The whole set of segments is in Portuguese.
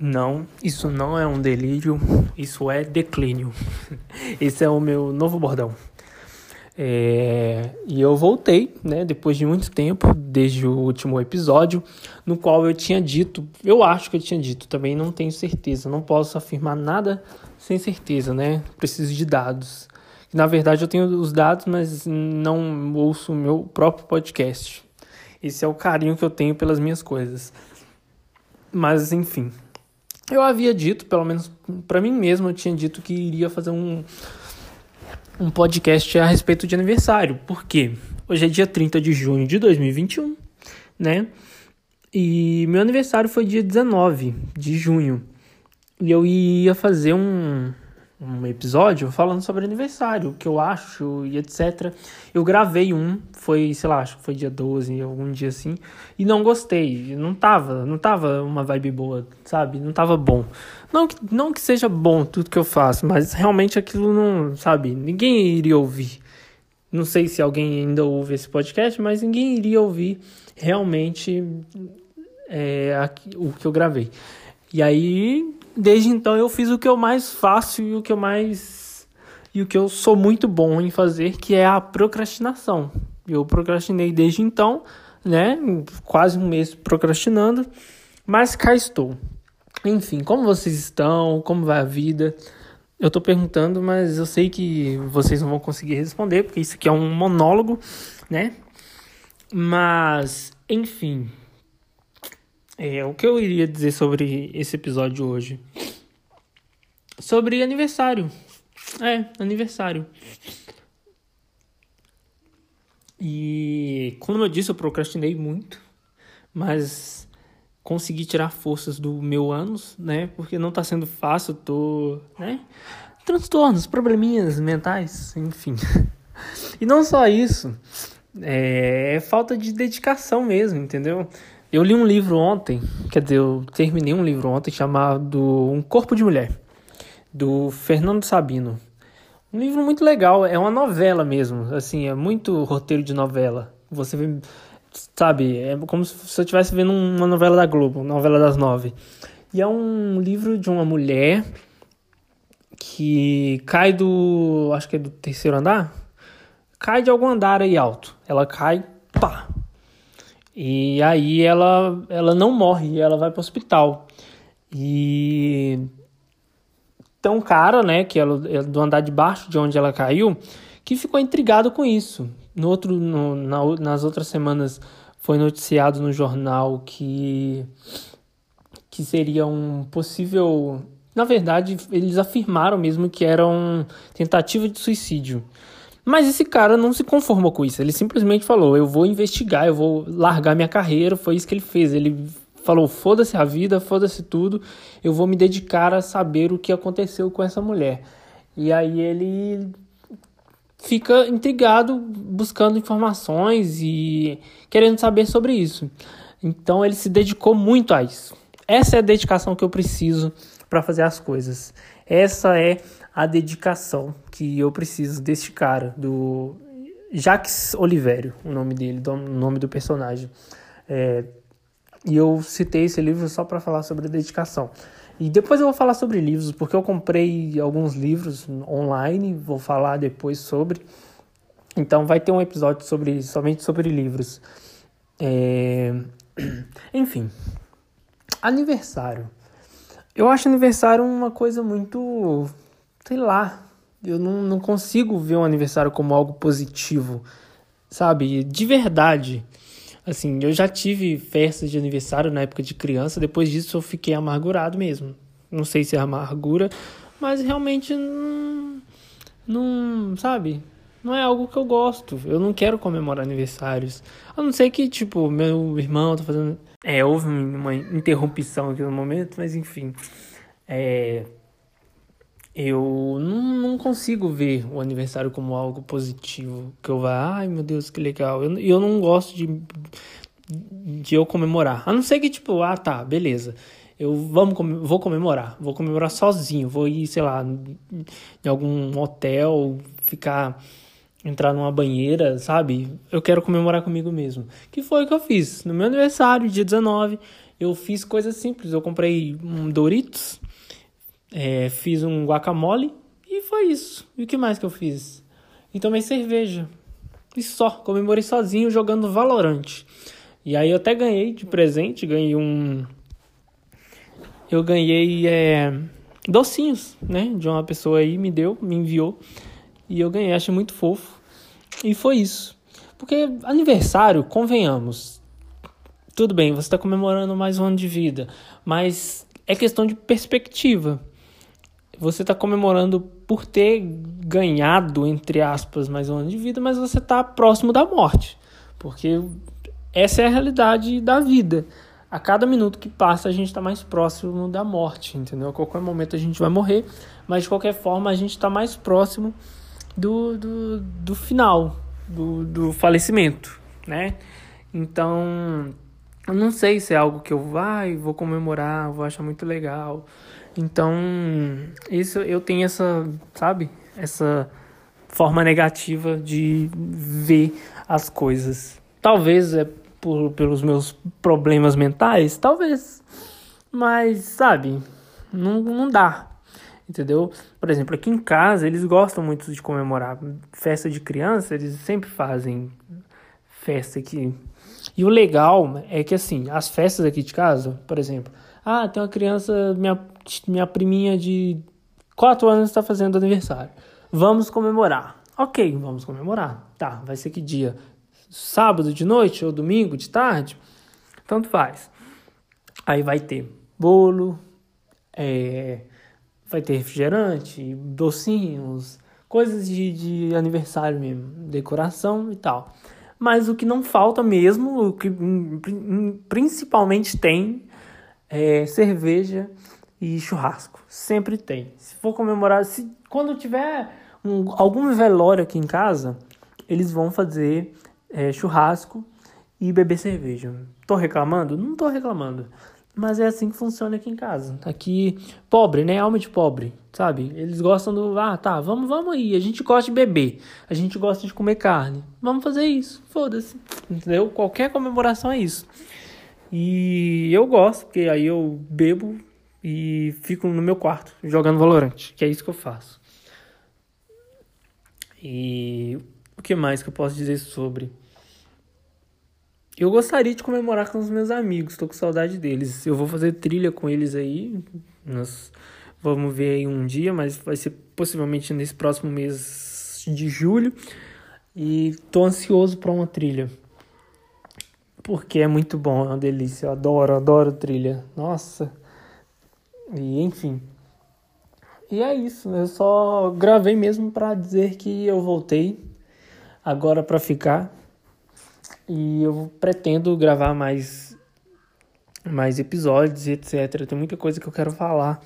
Não, isso não é um delírio, isso é declínio. Esse é o meu novo bordão. É, e eu voltei, né, depois de muito tempo, desde o último episódio, no qual eu tinha dito, eu acho que eu tinha dito, também não tenho certeza, não posso afirmar nada sem certeza, né? Preciso de dados. Na verdade, eu tenho os dados, mas não ouço o meu próprio podcast. Esse é o carinho que eu tenho pelas minhas coisas. Mas, enfim, eu havia dito, pelo menos para mim mesmo, eu tinha dito que iria fazer um um podcast a respeito de aniversário. Por quê? Hoje é dia 30 de junho de 2021, né? E meu aniversário foi dia 19 de junho. E eu ia fazer um, um episódio falando sobre aniversário, o que eu acho e etc. Eu gravei um, foi, sei lá, acho que foi dia 12, algum dia assim, e não gostei. Não tava, não tava uma vibe boa, sabe? Não tava bom. Não que, não que seja bom tudo que eu faço, mas realmente aquilo não, sabe? Ninguém iria ouvir. Não sei se alguém ainda ouve esse podcast, mas ninguém iria ouvir realmente é, o que eu gravei. E aí desde então eu fiz o que eu mais faço e o que eu mais e o que eu sou muito bom em fazer, que é a procrastinação. Eu procrastinei desde então, né? Quase um mês procrastinando, mas cá estou. Enfim, como vocês estão? Como vai a vida? Eu tô perguntando, mas eu sei que vocês não vão conseguir responder, porque isso aqui é um monólogo, né? Mas, enfim, é, o que eu iria dizer sobre esse episódio hoje? Sobre aniversário. É, aniversário. E como eu disse, eu procrastinei muito, mas consegui tirar forças do meu ânus, né? Porque não tá sendo fácil, tô, né? Transtornos, probleminhas mentais, enfim. E não só isso, é, é falta de dedicação mesmo, entendeu? Eu li um livro ontem, quer dizer, eu terminei um livro ontem chamado Um Corpo de Mulher, do Fernando Sabino. Um livro muito legal, é uma novela mesmo, assim, é muito roteiro de novela. Você vê, sabe, é como se eu estivesse vendo uma novela da Globo, novela das nove. E é um livro de uma mulher que cai do, acho que é do terceiro andar, cai de algum andar aí alto. Ela cai, pá, e aí ela, ela não morre, ela vai para o hospital. E um cara, né, que é do andar de baixo de onde ela caiu, que ficou intrigado com isso. No outro, no, na, nas outras semanas foi noticiado no jornal que que seria um possível, na verdade, eles afirmaram mesmo que era uma tentativa de suicídio. Mas esse cara não se conformou com isso. Ele simplesmente falou: eu vou investigar, eu vou largar minha carreira. Foi isso que ele fez. Ele falou: foda-se a vida, foda-se tudo. Eu vou me dedicar a saber o que aconteceu com essa mulher. E aí ele fica intrigado, buscando informações e querendo saber sobre isso. Então ele se dedicou muito a isso. Essa é a dedicação que eu preciso para fazer as coisas. Essa é a dedicação que eu preciso deste cara, do Jacques Oliveira, o nome dele, o nome do personagem. É, e eu citei esse livro só para falar sobre a dedicação. E depois eu vou falar sobre livros, porque eu comprei alguns livros online, vou falar depois sobre. Então vai ter um episódio sobre somente sobre livros. É... Enfim, aniversário. Eu acho aniversário uma coisa muito sei lá, eu não, não consigo ver um aniversário como algo positivo, sabe? De verdade. Assim, eu já tive festas de aniversário na época de criança, depois disso eu fiquei amargurado mesmo. Não sei se é amargura, mas realmente não, não sabe? Não é algo que eu gosto. Eu não quero comemorar aniversários. A não ser que, tipo, meu irmão tá fazendo. É, houve uma interrupção aqui no momento, mas enfim. É, eu não, consigo ver o aniversário como algo positivo. Que eu vá, ai meu Deus, que legal. Eu, eu não gosto de, de eu comemorar. A não ser que, tipo, ah tá, beleza. Eu vamos, vou comemorar. Vou comemorar sozinho. Vou ir, sei lá, em algum hotel, ficar. entrar numa banheira, sabe? Eu quero comemorar comigo mesmo. Que foi o que eu fiz no meu aniversário, dia 19. Eu fiz coisas simples. Eu comprei um Doritos, é, fiz um guacamole e foi isso. E o que mais que eu fiz? E tomei cerveja. E só, comemorei sozinho jogando Valorant. E aí eu até ganhei de presente, ganhei um. Eu ganhei é, docinhos, né? De uma pessoa aí, me deu, me enviou. E eu ganhei, achei muito fofo. E foi isso. Porque aniversário, convenhamos. Tudo bem, você está comemorando mais um ano de vida, mas é questão de perspectiva. Você está comemorando por ter ganhado, entre aspas, mais um ano de vida, mas você está próximo da morte. Porque essa é a realidade da vida. A cada minuto que passa, a gente está mais próximo da morte, entendeu? A qualquer momento a gente vai morrer, mas de qualquer forma a gente está mais próximo do, do, do final, do, do falecimento, né? Então, eu não sei se é algo que eu vai, vou comemorar, vou achar muito legal. Então, isso eu tenho essa, sabe? Essa forma negativa de ver as coisas. Talvez é por, pelos meus problemas mentais, talvez. Mas, sabe, não, não dá entendeu? Por exemplo, aqui em casa eles gostam muito de comemorar festa de criança, eles sempre fazem festa aqui. E o legal é que assim, as festas aqui de casa, por exemplo, ah, tem uma criança, minha, minha priminha de 4 anos está fazendo aniversário. Vamos comemorar. Ok, vamos comemorar. Tá, vai ser que dia? Sábado de noite ou domingo de tarde? Tanto faz. Aí vai ter bolo, é, vai ter refrigerante, docinhos, coisas de, de aniversário mesmo, decoração e tal. Mas o que não falta mesmo, o que principalmente tem, é cerveja e churrasco. Sempre tem. Se for comemorar, se quando tiver um, algum velório aqui em casa, eles vão fazer é, churrasco e beber cerveja. Tô reclamando? Não tô reclamando. Mas é assim que funciona aqui em casa. Aqui, pobre, né? Alma de pobre, sabe? Eles gostam do. Ah, tá, vamos, vamos aí. A gente gosta de beber. A gente gosta de comer carne. Vamos fazer isso. Foda-se. Entendeu? Qualquer comemoração é isso. E eu gosto, porque aí eu bebo e fico no meu quarto jogando Valorant, que é isso que eu faço. E o que mais que eu posso dizer sobre? Eu gostaria de comemorar com os meus amigos, tô com saudade deles. Eu vou fazer trilha com eles aí. Nós vamos ver aí um dia, mas vai ser possivelmente nesse próximo mês de julho. E tô ansioso para uma trilha. Porque é muito bom, é uma delícia. Eu adoro, adoro trilha. Nossa. E enfim. E é isso, eu só gravei mesmo para dizer que eu voltei agora para ficar e eu pretendo gravar mais mais episódios e etc. Tem muita coisa que eu quero falar,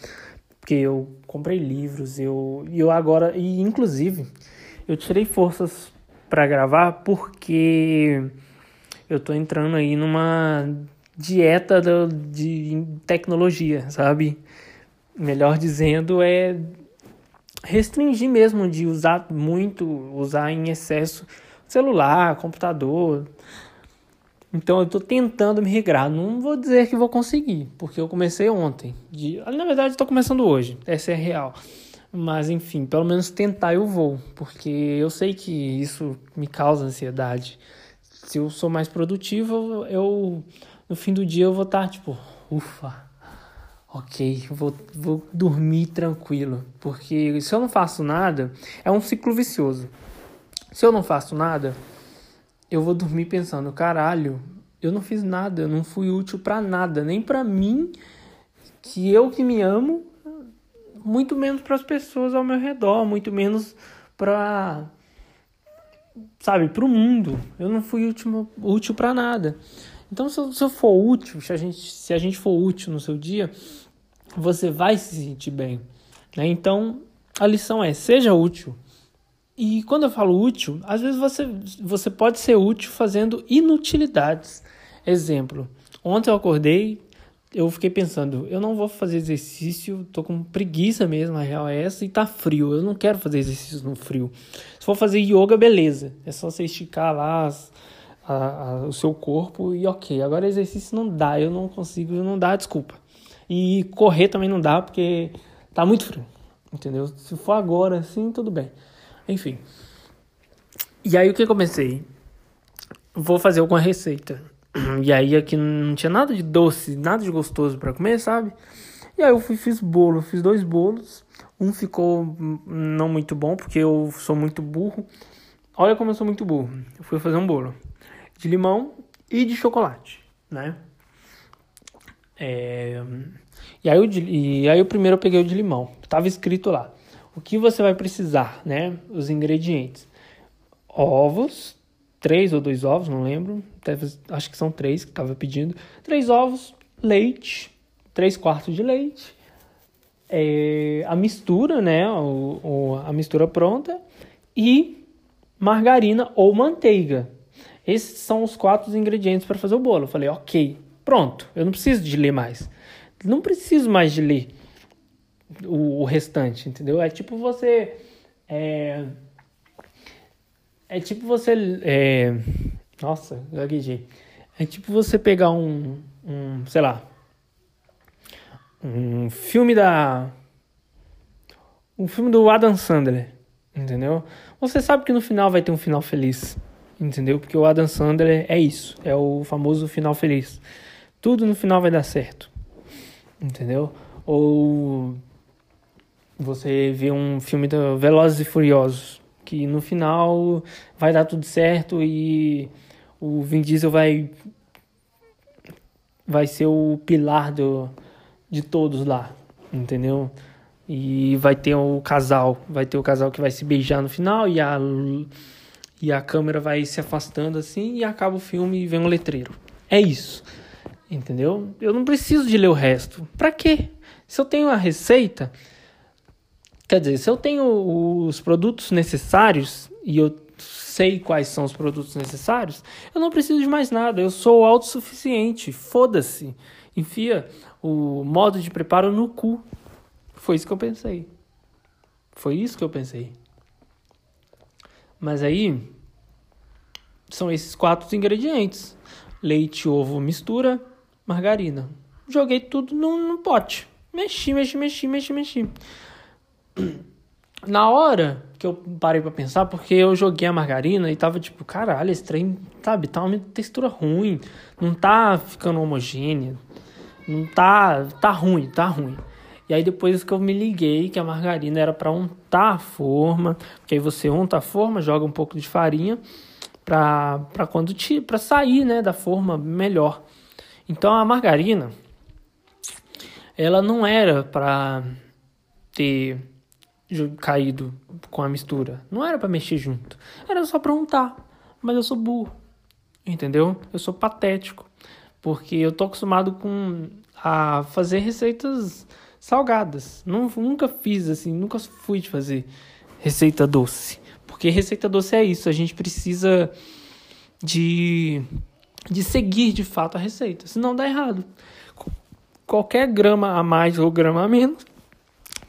porque eu comprei livros, eu eu agora e inclusive eu tirei forças para gravar porque eu tô entrando aí numa dieta do, de tecnologia, sabe? Melhor dizendo, é restringir mesmo de usar muito, usar em excesso celular, computador. Então eu estou tentando me regrar. Não vou dizer que vou conseguir, porque eu comecei ontem. De, na verdade, estou começando hoje. Essa é real. Mas enfim, pelo menos tentar eu vou, porque eu sei que isso me causa ansiedade. Se eu sou mais produtivo, eu no fim do dia eu vou estar tipo, ufa, ok, vou, vou dormir tranquilo. Porque se eu não faço nada, é um ciclo vicioso. Se eu não faço nada, eu vou dormir pensando, caralho, eu não fiz nada, eu não fui útil para nada, nem para mim, que eu que me amo, muito menos para as pessoas ao meu redor, muito menos para sabe, para o mundo. Eu não fui útil, útil para nada. Então, se eu, se eu, for útil, se a, gente, se a gente for útil no seu dia, você vai se sentir bem. Né? Então, a lição é: seja útil. E quando eu falo útil, às vezes você, você pode ser útil fazendo inutilidades. Exemplo, ontem eu acordei, eu fiquei pensando, eu não vou fazer exercício, tô com preguiça mesmo, a real é essa, e tá frio, eu não quero fazer exercício no frio. Se for fazer yoga, beleza, é só você esticar lá as, a, a, o seu corpo e ok. Agora exercício não dá, eu não consigo, não dá, desculpa. E correr também não dá porque tá muito frio, entendeu? Se for agora, assim, tudo bem. Enfim. E aí o que eu comecei? Vou fazer alguma receita. E aí aqui não tinha nada de doce, nada de gostoso para comer, sabe? E aí eu fui, fiz bolo, fiz dois bolos. Um ficou não muito bom, porque eu sou muito burro. Olha como eu sou muito burro. Eu fui fazer um bolo de limão e de chocolate, né? É... E, aí, de... e aí o primeiro eu peguei o de limão. Tava escrito lá. O que você vai precisar, né? Os ingredientes. Ovos, três ou dois ovos, não lembro. Acho que são três que estava pedindo. Três ovos, leite, três quartos de leite, é, a mistura, né? O, o, a mistura pronta e margarina ou manteiga. Esses são os quatro ingredientes para fazer o bolo. Eu falei, ok, pronto. Eu não preciso de ler mais. Não preciso mais de ler o, o restante, entendeu? É tipo você. É, é tipo você. É, nossa, gaguejei. É tipo você pegar um, um. Sei lá. Um filme da. Um filme do Adam Sandler. Entendeu? Você sabe que no final vai ter um final feliz. Entendeu? Porque o Adam Sandler é isso. É o famoso final feliz. Tudo no final vai dar certo. Entendeu? Ou você vê um filme do Velozes e Furiosos, que no final vai dar tudo certo e o Vin Diesel vai vai ser o pilar do, de todos lá, entendeu? E vai ter o casal, vai ter o casal que vai se beijar no final e a e a câmera vai se afastando assim e acaba o filme e vem um letreiro. É isso. Entendeu? Eu não preciso de ler o resto. Para quê? Se eu tenho a receita, Quer dizer, se eu tenho os produtos necessários e eu sei quais são os produtos necessários, eu não preciso de mais nada. Eu sou autossuficiente. Foda-se. Enfia o modo de preparo no cu. Foi isso que eu pensei. Foi isso que eu pensei. Mas aí são esses quatro ingredientes: leite, ovo, mistura, margarina. Joguei tudo num, num pote. Mexi, mexi, mexi, mexi, mexi. Na hora que eu parei para pensar, porque eu joguei a margarina e tava tipo, caralho, esse trem, sabe, tá uma textura ruim, não tá ficando homogênea, não tá, tá ruim, tá ruim. E aí depois que eu me liguei que a margarina era para untar a forma, porque aí você unta a forma, joga um pouco de farinha para para quando te para sair, né, da forma melhor. Então a margarina ela não era para ter caído com a mistura. Não era para mexer junto. Era só para untar. Mas eu sou burro. Entendeu? Eu sou patético. Porque eu tô acostumado com a fazer receitas salgadas. Nunca fiz assim, nunca fui de fazer receita doce. Porque receita doce é isso, a gente precisa de de seguir de fato a receita, senão dá errado. Qualquer grama a mais ou grama a menos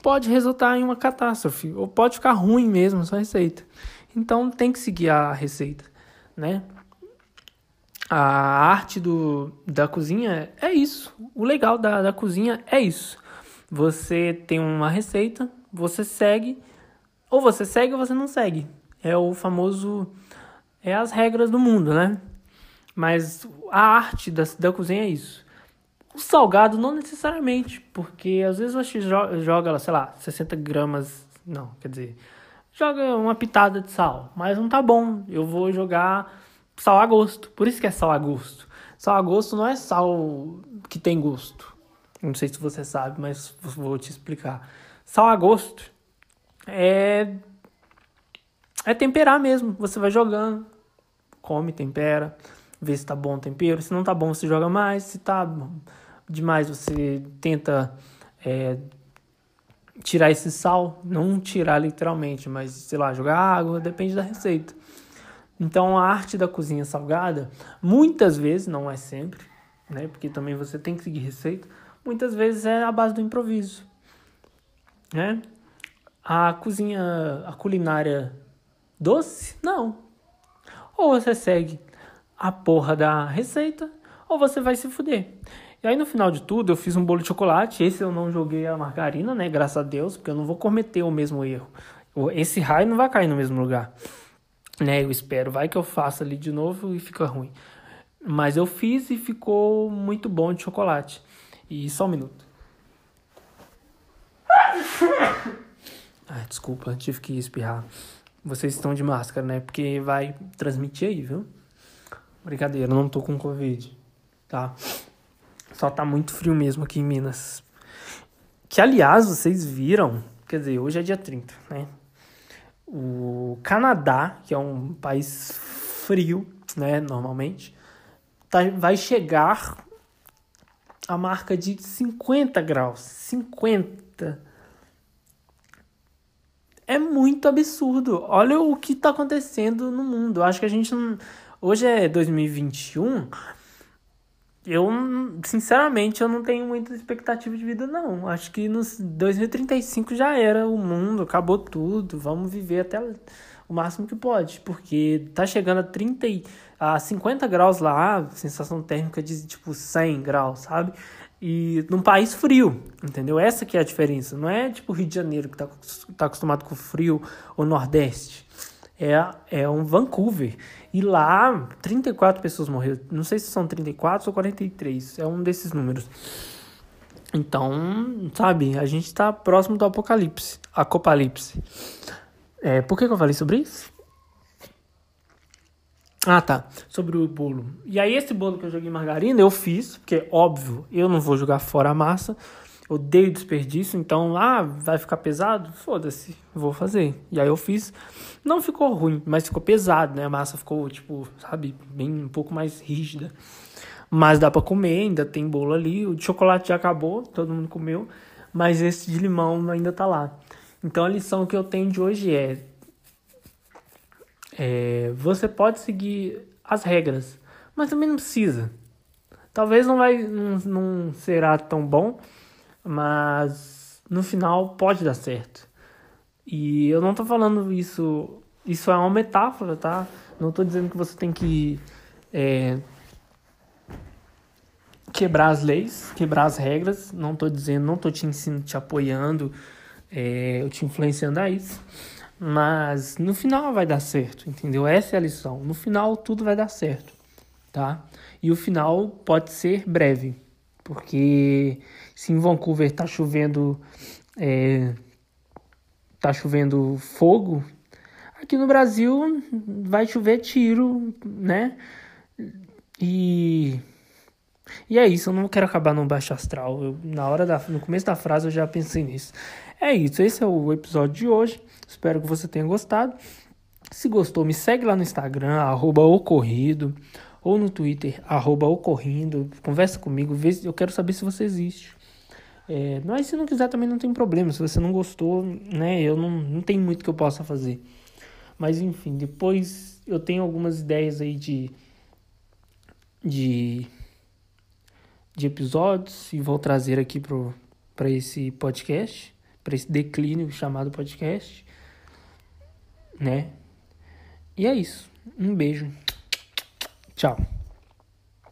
pode resultar em uma catástrofe, ou pode ficar ruim mesmo essa receita. Então tem que seguir a receita, né? A arte do, da cozinha é isso. O legal da, da cozinha é isso. Você tem uma receita, você segue, ou você segue ou você não segue. É o famoso. É as regras do mundo, né? Mas a arte da, da cozinha é isso. O salgado não necessariamente, porque às vezes você joga, sei lá, 60 gramas, não, quer dizer, joga uma pitada de sal, mas não tá bom. Eu vou jogar sal a gosto, por isso que é sal a gosto. Sal a gosto não é sal que tem gosto. Não sei se você sabe, mas vou te explicar. Sal a gosto é é temperar mesmo. Você vai jogando, come, tempera, vê se tá bom o tempero. Se não tá bom, você joga mais. Se tá demais, você tenta é, tirar esse sal, não tirar literalmente, mas sei lá, jogar água, depende da receita. Então a arte da cozinha salgada, muitas vezes, não é sempre, né? Porque também você tem que seguir receita, muitas vezes é a base do improviso, né? A cozinha, a culinária doce, não. Ou você segue a porra da receita ou você vai se fuder. E aí no final de tudo eu fiz um bolo de chocolate. Esse eu não joguei a margarina, né? Graças a Deus, porque eu não vou cometer o mesmo erro. Esse raio não vai cair no mesmo lugar. Né? Eu espero. Vai que eu faça ali de novo e fica ruim. Mas eu fiz e ficou muito bom de chocolate. E só um minuto. Ai, desculpa, tive que espirrar. Vocês estão de máscara, né? Porque vai transmitir aí, viu? Brincadeira, não tô com Covid, tá? Só tá muito frio mesmo aqui em Minas. Que, aliás, vocês viram, quer dizer, hoje é dia 30, né? O Canadá, que é um país frio, né, normalmente, tá, vai chegar a marca de 50 graus. 50. É muito absurdo. Olha o que tá acontecendo no mundo. Acho que a gente não Hoje é 2021. Eu, sinceramente, eu não tenho muita expectativa de vida, não. Acho que nos 2035 já era o mundo, acabou tudo. Vamos viver até o máximo que pode. Porque tá chegando a 30 a 50 graus lá, sensação térmica de tipo 100 graus, sabe? E num país frio, entendeu? Essa que é a diferença. Não é tipo Rio de Janeiro que tá, tá acostumado com frio ou Nordeste é, é um Vancouver. E lá, 34 pessoas morreram. Não sei se são 34 ou 43. É um desses números. Então, sabe, a gente está próximo do apocalipse. Acopalipse. É, por que, que eu falei sobre isso? Ah, tá. Sobre o bolo. E aí, esse bolo que eu joguei margarina, eu fiz, porque, óbvio, eu não vou jogar fora a massa odeio desperdício, então, ah, vai ficar pesado? Foda-se, vou fazer. E aí eu fiz, não ficou ruim, mas ficou pesado, né? A massa ficou, tipo, sabe, bem um pouco mais rígida. Mas dá para comer, ainda tem bolo ali. O de chocolate já acabou, todo mundo comeu, mas esse de limão ainda tá lá. Então a lição que eu tenho de hoje é, é você pode seguir as regras, mas também não precisa. Talvez não vai não, não será tão bom, mas no final pode dar certo. E eu não tô falando isso, isso é uma metáfora, tá? Não tô dizendo que você tem que é, quebrar as leis, quebrar as regras. Não tô dizendo, não tô te ensinando, te apoiando, é, eu te influenciando a isso. Mas no final vai dar certo, entendeu? Essa é a lição. No final tudo vai dar certo, tá? E o final pode ser breve, porque se em Vancouver tá chovendo é, tá chovendo fogo, aqui no Brasil vai chover tiro, né? E e é isso, eu não quero acabar no baixo astral. Eu, na hora da no começo da frase eu já pensei nisso. É isso, esse é o episódio de hoje. Espero que você tenha gostado. Se gostou, me segue lá no Instagram, arroba ocorrido, ou no Twitter, arroba ocorrindo. Conversa comigo, vê, eu quero saber se você existe. É, mas se não quiser também não tem problema. Se você não gostou, né? Eu não, não tem muito que eu possa fazer. Mas enfim, depois eu tenho algumas ideias aí de. de. de episódios e vou trazer aqui para esse podcast, para esse declínio chamado podcast, né? E é isso. Um beijo. Tchau.